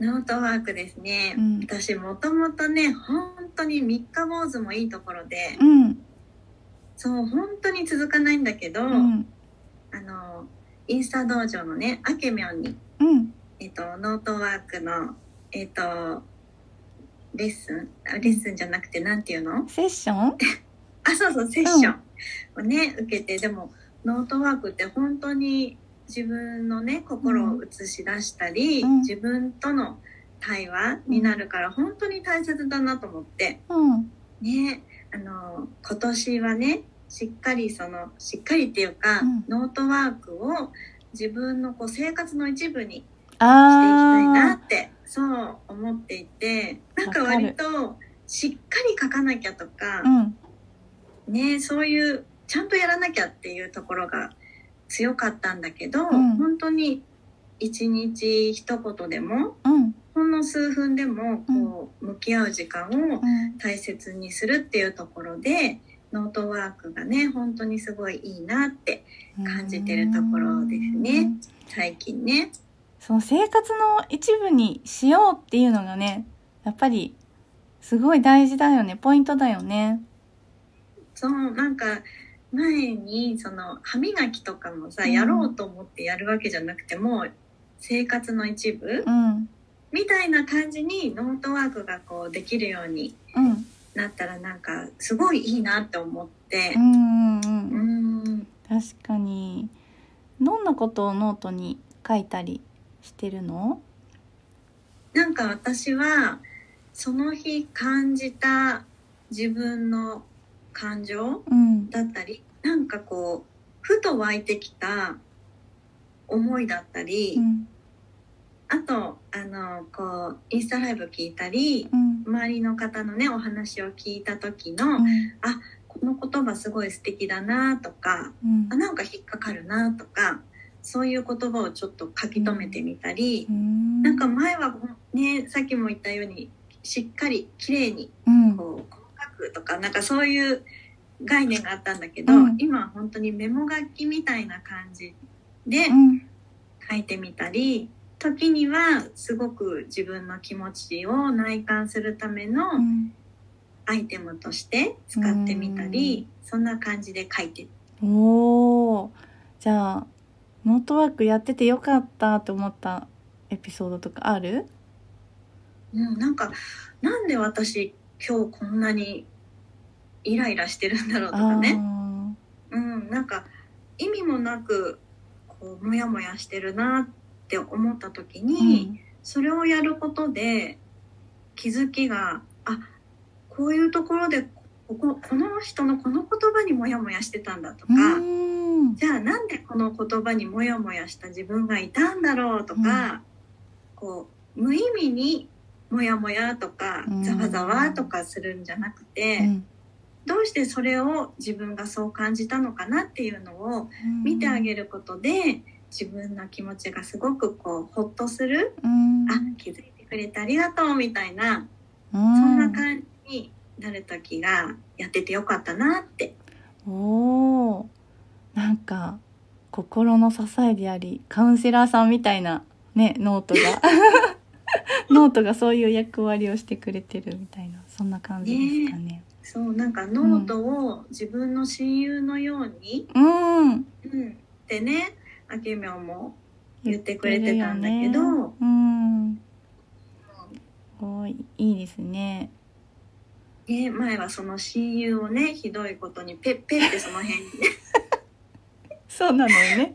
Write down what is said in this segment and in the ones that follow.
ノートワークですね、うん。私もともとね本当に三日坊主もいいところで、うん、そう本当に続かないんだけど、うん、あのインスタ道場のねあけみょんにうん、えっと、ノートワークの、えっと、レッスンあレッスンじゃなくて、なんていうの？セッション？あ、そうそう、セッションをね、受けて、でも、ノートワークって本当に自分のね、心を映し出したり、うん。自分との対話になるから、本当に大切だなと思って、うん、ね、あの、今年はね、しっかりその、しっかりっていうか、うん。ノートワークを自分のこう生活の一部にしていきたいなあってそう思っていて。なんか割としっかり書かなきゃとかねそういうちゃんとやらなきゃっていうところが強かったんだけど、ん。本当に一日一言でもうん、ほんの数分でもこう向き合う時間をうん、大切にするっていうところでノートワークがね本当にすごいいいなって感じてるところですね。最近ね。その生活の一部にしようっていうのがね、やっぱりすごい大事だよね、ポイントだよね。そうなんか前にその歯磨きとかもさ、うん。やろうと思ってやるわけじゃなくても生活の一部うん、みたいな感じにノートワークがこうできるようにうん、なったらなんかすごいいいなって思って。う、ん、確かに。どんなことをノートに書いたりしてるの？なんか私はその日感じた自分の感情うん。だったりなんかこうふと湧いてきた思いだったり、うん。あとあのこうインスタライブ聞いたりうん。周りの方のねお話を聞いた時の、うん。この言葉すごい素敵だなとかうん。あなんか引っかかるなとかそういう言葉をちょっと書き留めてみたり、なんか前はねさっきも言ったようにしっかり綺麗にうん。こう細かくとかなんかそういう概念があったんだけど、うん。今は本当にメモ書きみたいな感じでうん。書いてみたり時にはすごく自分の気持ちを内観するためのうん。アイテムとして使ってみたり、そんな感じで書いて。おー。じゃあノートワークやっててよかったと思ったエピソードとかある？うん、なんかなんで私今日こんなにイライラしてるんだろうとかね、うん、なんか意味もなくこうモヤモヤしてるなって思った時あに、それをやることで気づきがあこういうところでこここの人のこの言葉にモヤモヤしてたんだとか、うん。じゃあなんでこの言葉にモヤモヤした自分がいたんだろうとか、こう無意味にモヤモヤとかうん。ざわざわとかするんじゃなくて、うんどうしてそれを自分がそう感じたのかなっていうのを見てあげることで自分の気持ちがすごくこうほっとする、うん。あ気づいてくれてありがとうみたいな、そそんな感じになる時がやっててよかったなって。おー。なんか心の支えでありカウンセラーさんみたいなねノートが。ノートがそういう役割をしてくれてるみたいなそんな感じですかね。そうなんかノートを自分の親友のように、うん、うん、ってねあけみょんも言ってくれてたんだけどねうん、すごいいいですね。ね、前はその親友をねひどいことにペッペッってその辺にね。そうなのよね。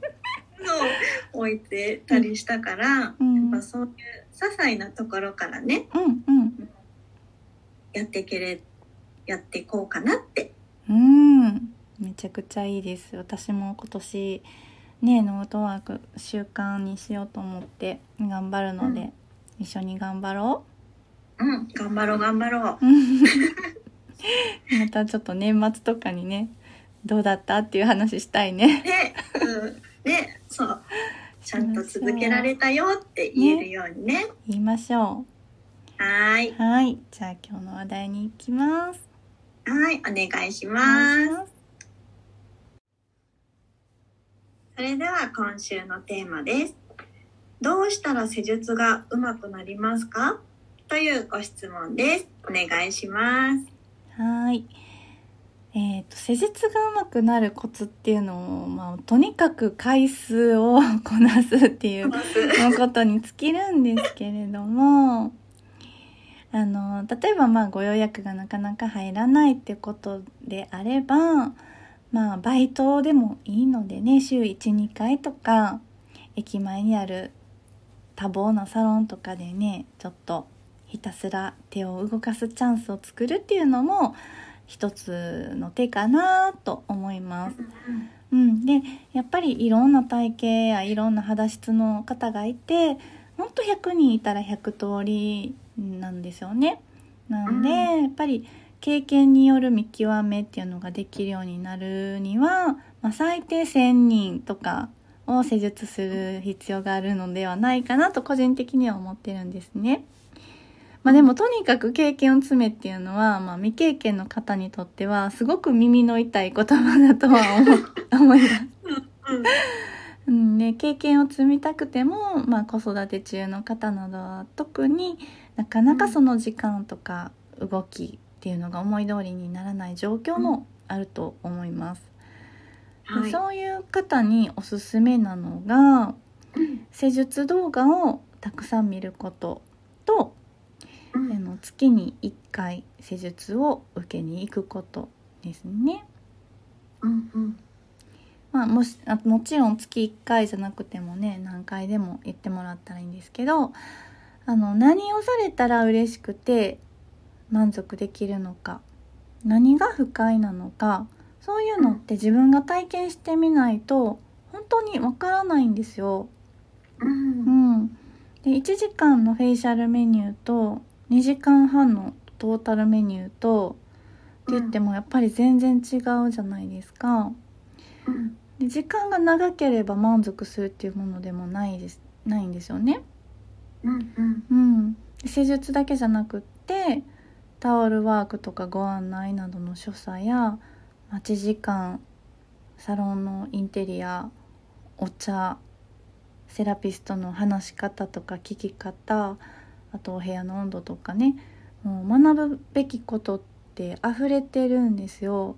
そう置いてたりしたから、うん。やっぱそういう些細なところからねうんうん。やっていけれやっていこうかなって。うん。めちゃくちゃいいです。私も今年ねノートワーク習慣にしようと思って頑張るので、一緒に頑張ろう。ん頑張ろう頑張ろう。う またちょっと年末とかにねどうだったっていう話したいね。ね、うん、ねそう。ちゃんと続けられたよって言えるようにね。言いましょはーい。うはい。じゃあ今日の話題に行きますはいお願いしおますそれでは今週のテーマです。どうしたら施術が上手くなりますか？というご質問です。お願いします。はい。えっ、と、施術がうまくなるコツっていうのを、まあ、とにかく回数を こなすっていうことに尽きるんですけれども、あの、例えばまあご予約がなかなか入らないってことであれば、まあバイトでもいいのでね、週1、2回とか、駅前にある多忙なサロンとかでね、ちょっとひたすら手を動かすチャンスを作るっていうのも一つの手かなと思います。うん、でやっぱりいろんな体型やいろんな肌質の方がいてほんと100人いたら100通りなんですよね。なんで、うんやっぱり経験による見極めっていうのができるようになるには、まあ、最低1,000人とかを施術する必要があるのではないかなと個人的には思ってるんですね。まあでもとにかく経験を詰めっていうのは、まあ、未経験の方にとってはすごく耳の痛い言葉だとは思 思います。うんうんね、経験を積みたくても、まあ、子育て中の方などは特になかなかその時間とか動きっていうのが思い通りにならない状況もあると思います。ではい。そういう方におすすめなのがうん施術動画をたくさん見ることとうんあの月に1回施術を受けに行くことですね。うんうんまあ、もしあもちろん月1回じゃなくてもね何回でも行ってもらったらいいんですけどあの何をされたら嬉しくて満足できるのか何が不快なのかそういうのって自分が体験してみないと本当にわからないんですよ。うんうん、で1時間のフェイシャルメニューと2時間半のトータルメニューとって言ってもやっぱり全然違うじゃないですか。うんで時間が長ければ満足するっていうものでもないですないんですよね。うんうんうん、で施術だけじゃなくってタオルワークとかご案内などの所作や待ち時間サロンのインテリアお茶セラピストの話し方とか聞き方あとお部屋の温度とかねもう学ぶべきことって溢れてるんですよ。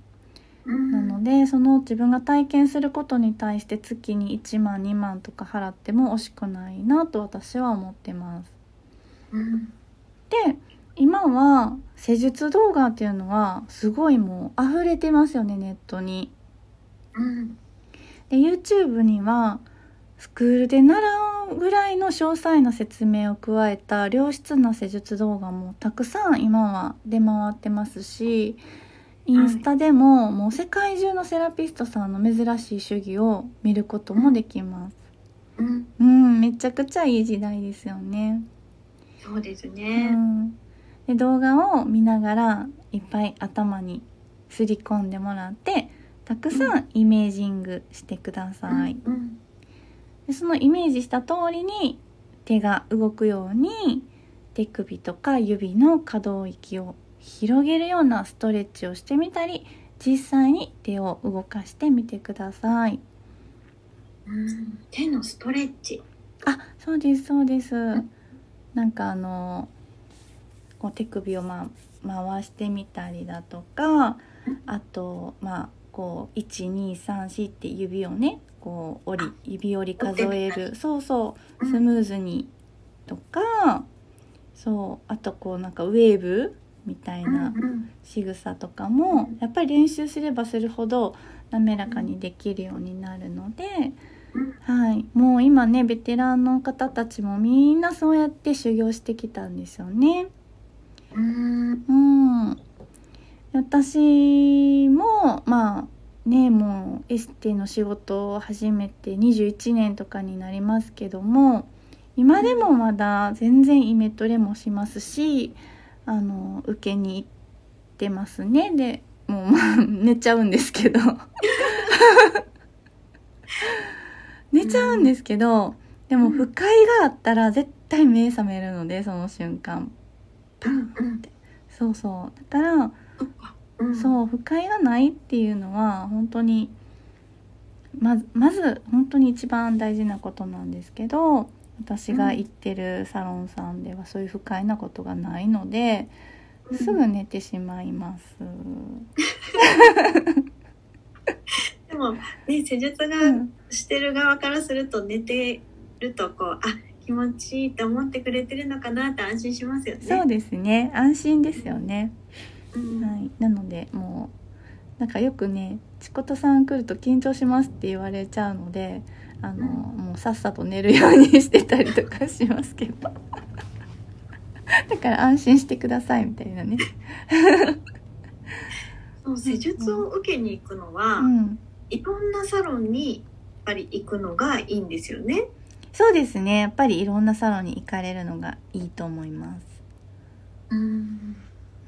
うんなのでその自分が体験することに対して月に1万2万とか払っても惜しくないなと私は思ってます。うんで今は施術動画っていうのはすごいもう溢れてますよねネットに。うんで YouTube にはスクールで習うぐらいの詳細な説明を加えた良質な施術動画もたくさん今は出回ってますしインスタでももう世界中のセラピストさんの珍しい手技を見ることもできます。うんうん、めちゃくちゃいい時代ですよね。そうですうね。ん、で動画を見ながらいっぱい頭にすり込んでもらってたくさんイメージングしてください。うんでそのイメージした通りに手が動くように手首とか指の可動域を広げるようなストレッチをしてみたり実際に手を動かしてみてください。うん手のストレッチ。あそうですそうです。なんかあのこう手首をまあ回してみたりだとかあとまあこう1234って指をねこう折り指折り数えるそうそうスムーズにとかそうあとこうなんかウェーブみたいなうん仕草とかもやっぱり練習すればするほど滑らかにできるようになるので、うんはい、もう今ねベテランの方たちもみんなそうやって修行してきたんですよね。うん。うん、私もまあねもうエステの仕事を始めて21年とかになりますけども今でもまだ全然イメトレもしますしあの受けに行ってますね。でもうまあ 寝ちゃうんですけど。寝ちゃうんですけどでも不快があったら絶対目覚めるのでその瞬間。パンって。そうそう。だからうん。そう不快がないっていうのは本当にまずまず本当に一番大事なことなんですけど私が行ってるサロンさんではそういう不快なことがないので、うんすぐ寝てしまいます。でもね施術がうんしてる側からすると寝てるとこうあ気持ちいいって思ってくれてるのかなって安心しますよね。そうですね安心ですよね。うんはい、なのでもうなんかよくね「ちことさん来ると緊張します」って言われちゃうのであの、もうさっさと寝るようにしてたりとかしますけど だから安心してくださいみたいなね。そう施術を受けに行くのは、うん、いろんなサロンにやっぱり行くのがいいんですよね。そうですねやっぱりいろんなサロンに行かれるのがいいと思います。うん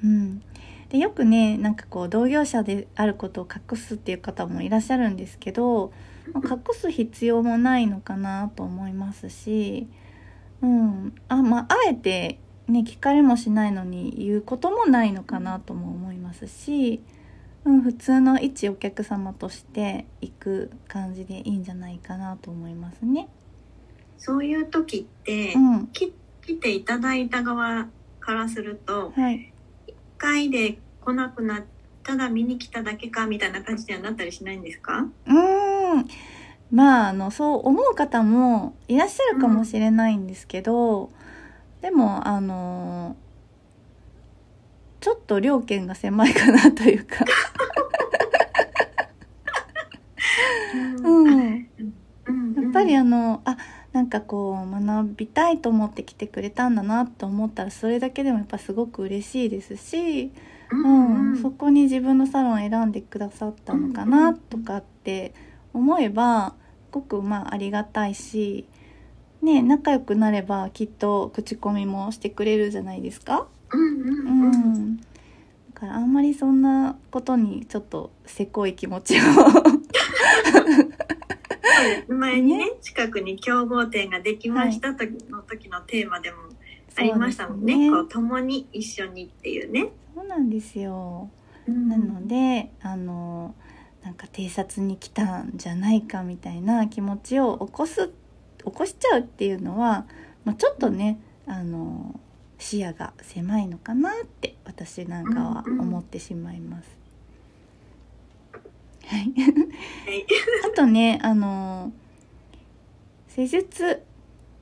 うん、でよくねなんかこう同業者であることを隠すっていう方もいらっしゃるんですけど、まあ隠す必要もないのかなと思いますし、うん。あまあ、あえて、ね、聞かれもしないのに言うこともないのかなとも思いますし、うん、普通の一お客様として行く感じでいいんじゃないかなと思いますね。そういう時って、うん。き来ていただいた側からするとはい。一回で来なくなっただ見に来ただけかみたいな感じにはなったりしないんですか？うーんまああのそう思う方もいらっしゃるかもしれないんですけど、でもあのちょっと料金が狭いかなというか、うん、やうん。っぱりあのあなんかこう学びたいと思って来てくれたんだなと思ったらそれだけでもやっぱすごく嬉しいですし、うんうん、そこに自分のサロンを選んでくださったのかなとかって思えばすごくまあありがたいし、ね、仲良くなればきっと口コミもしてくれるじゃないですか。うんうんううん。ん、だからあんまりそんなことにちょっとせこい気持ちを。前にね近くに競合店ができました時の時のテーマでもありましたもんね。そうですこう共に一緒にっていうね。そうなんですよ。うん。なのであのなんか偵察に来たんじゃないかみたいな気持ちを起こす起こしちゃうっていうのは、まあ、ちょっとねあの視野が狭いのかなって私なんかは思ってしまいます。はい、はい。あとねあの施術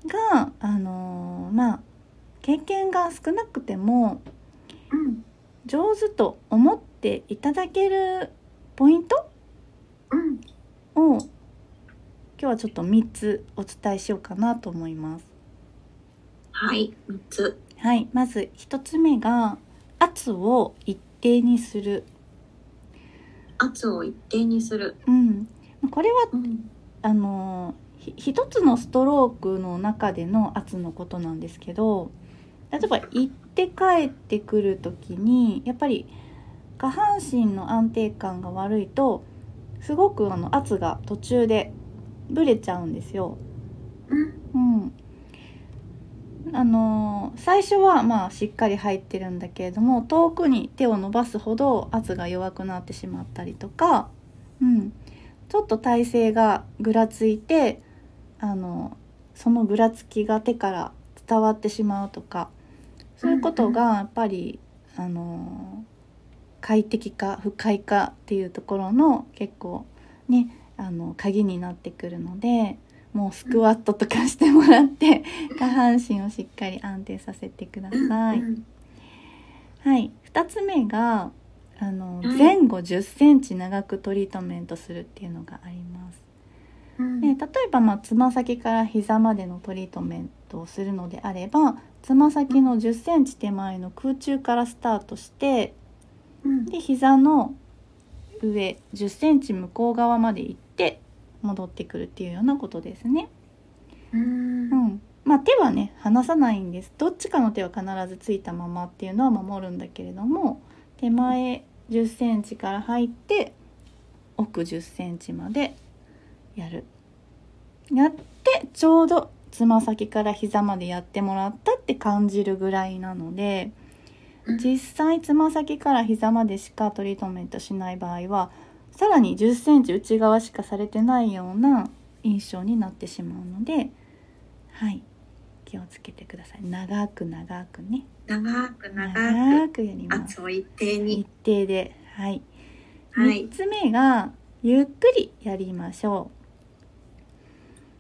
があのまあ経験が少なくてもうん。上手と思っていただけるポイントうんを今日はちょっと3つお伝えしようかなと思います。はい三つ。はい、まず1つ目が圧を一定にする。圧を一定にする。うん、これはうんあのひ一つのストロークの中での圧のことなんですけど例えば行って帰ってくる時にやっぱり下半身の安定感が悪いとすごくあの圧が途中でブレちゃうんですよ。うん。うん、あの最初はまあしっかり入ってるんだけれども遠くに手を伸ばすほど圧が弱くなってしまったりとか、うん、ちょっと体勢がぐらついてあのそのぐらつきが手から伝わってしまうとかそういうことがやっぱり、あの快適か不快かっていうところの結構ねあの鍵になってくるのでもうスクワットとかしてもらって下半身をしっかり安定させてください。うんはい、2つ目があのはい前後1 0センチ長くトリートメントするっていうのがあります。うん。で例えばまあつま先から膝までのトリートメントをするのであればつま先の1 0センチ手前の空中からスタートしてうん。で膝の上1 0センチ向こう側まで行って戻ってくるっていうようなことですね。うん。うん、まあ手はね離さないんです。どっちかの手は必ずついたままっていうのは守るんだけれども手前1 0センチから入って奥1 0センチまでやる。やってちょうどつま先から膝までやってもらったって感じるぐらいなので実際つま先から膝までしかトリートメントしない場合はさらに1 0センチ内側しかされてないような印象になってしまうのではい。気をつけてください。長く長くね。長く長長くやりくます。圧を一定一に定で。はい。はい。3つ目がゆっくりやりましょ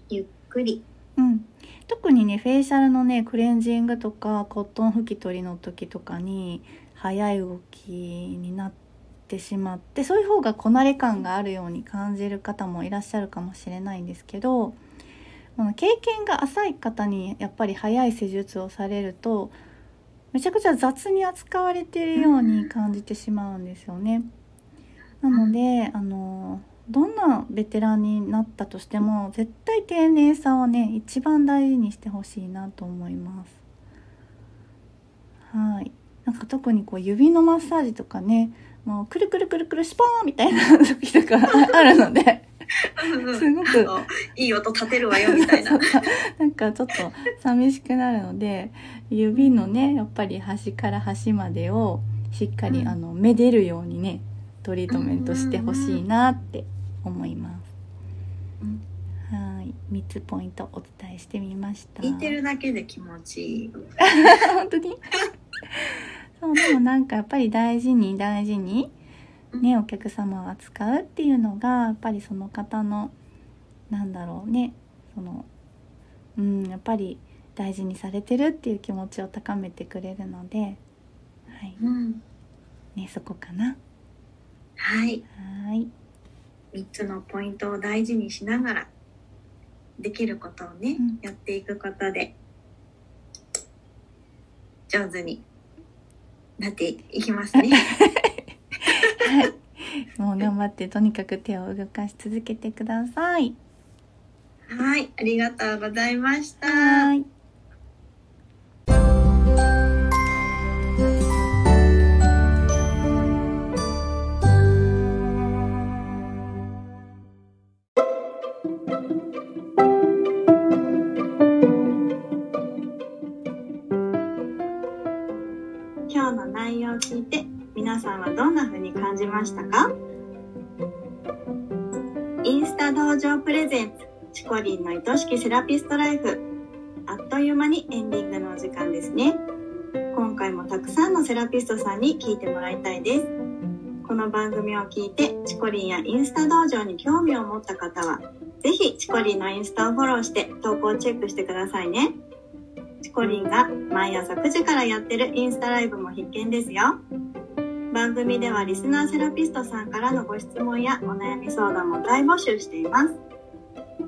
ゆっくり。う、うん、特にねフェイシャルのねクレンジングとかコットン拭き取りの時とかに速い動きになってしまってそういう方がこなれ感があるように感じる方もいらっしゃるかもしれないんですけど経験が浅い方にやっぱり速い施術をされるとめちゃくちゃ雑に扱われているように感じてしまうんですよね。なのであのどんなベテランになったとしても絶対丁寧さをね一番大事にしてほしいなと思います。はい。なんか特にこう指のマッサージとかねもうくるくるくるくるシュポーンみたいな時とか あるのですごくいい音立てるわよみたいな。なんかちょっと寂しくなるので指のねやっぱり端から端までをしっかり、うん。あのめでるようにねトリートメントしてほしいなって思います。うん。はい。3つポイントお伝えしてみました。聞いてるだけで気持ちいい。本当に？そうでもなんかやっぱり大事に大事にねお客様を扱うっていうのがやっぱりその方のなんだろうねそのうんやっぱり大事にされてるっていう気持ちを高めてくれるのではい。うん。ねそこかな。はい。はい3つのポイントを大事にしながらできることをね、うん。やっていくことで上手になっていきますね。はい。もう頑張ってとにかく手を動かし続けてください。はい、ありがとうございました。今日の内容を聞いて皆さんはどんな風に感じましたか？インスタ道場プレゼンツチコリンの愛しきセラピストライフ。あっという間にエンディングのお時間ですね。今回もたくさんのセラピストさんに聞いてもらいたいです。この番組を聞いてチコリンやインスタ道場に興味を持った方はぜひチコリンのインスタをフォローして投稿チェックしてくださいね。チコリンが毎朝9時からやってるインスタライブも必見ですよ。番組ではリスナーセラピストさんからのご質問やお悩み相談も大募集しています。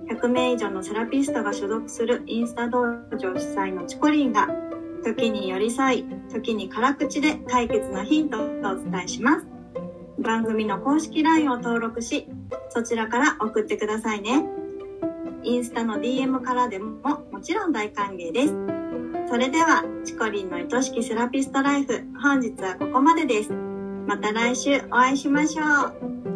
100名以上のセラピストが所属するインスタ道場主催のチコリンが時に寄り添い、時に辛口で解決のヒントをお伝えします。番組の公式 LINE を登録し、そちらから送ってくださいね。インスタの DM からでももちろん大歓迎です。それでは、チコリンの愛しきセラピストライフ、本日はここまでです。また来週お会いしましょう。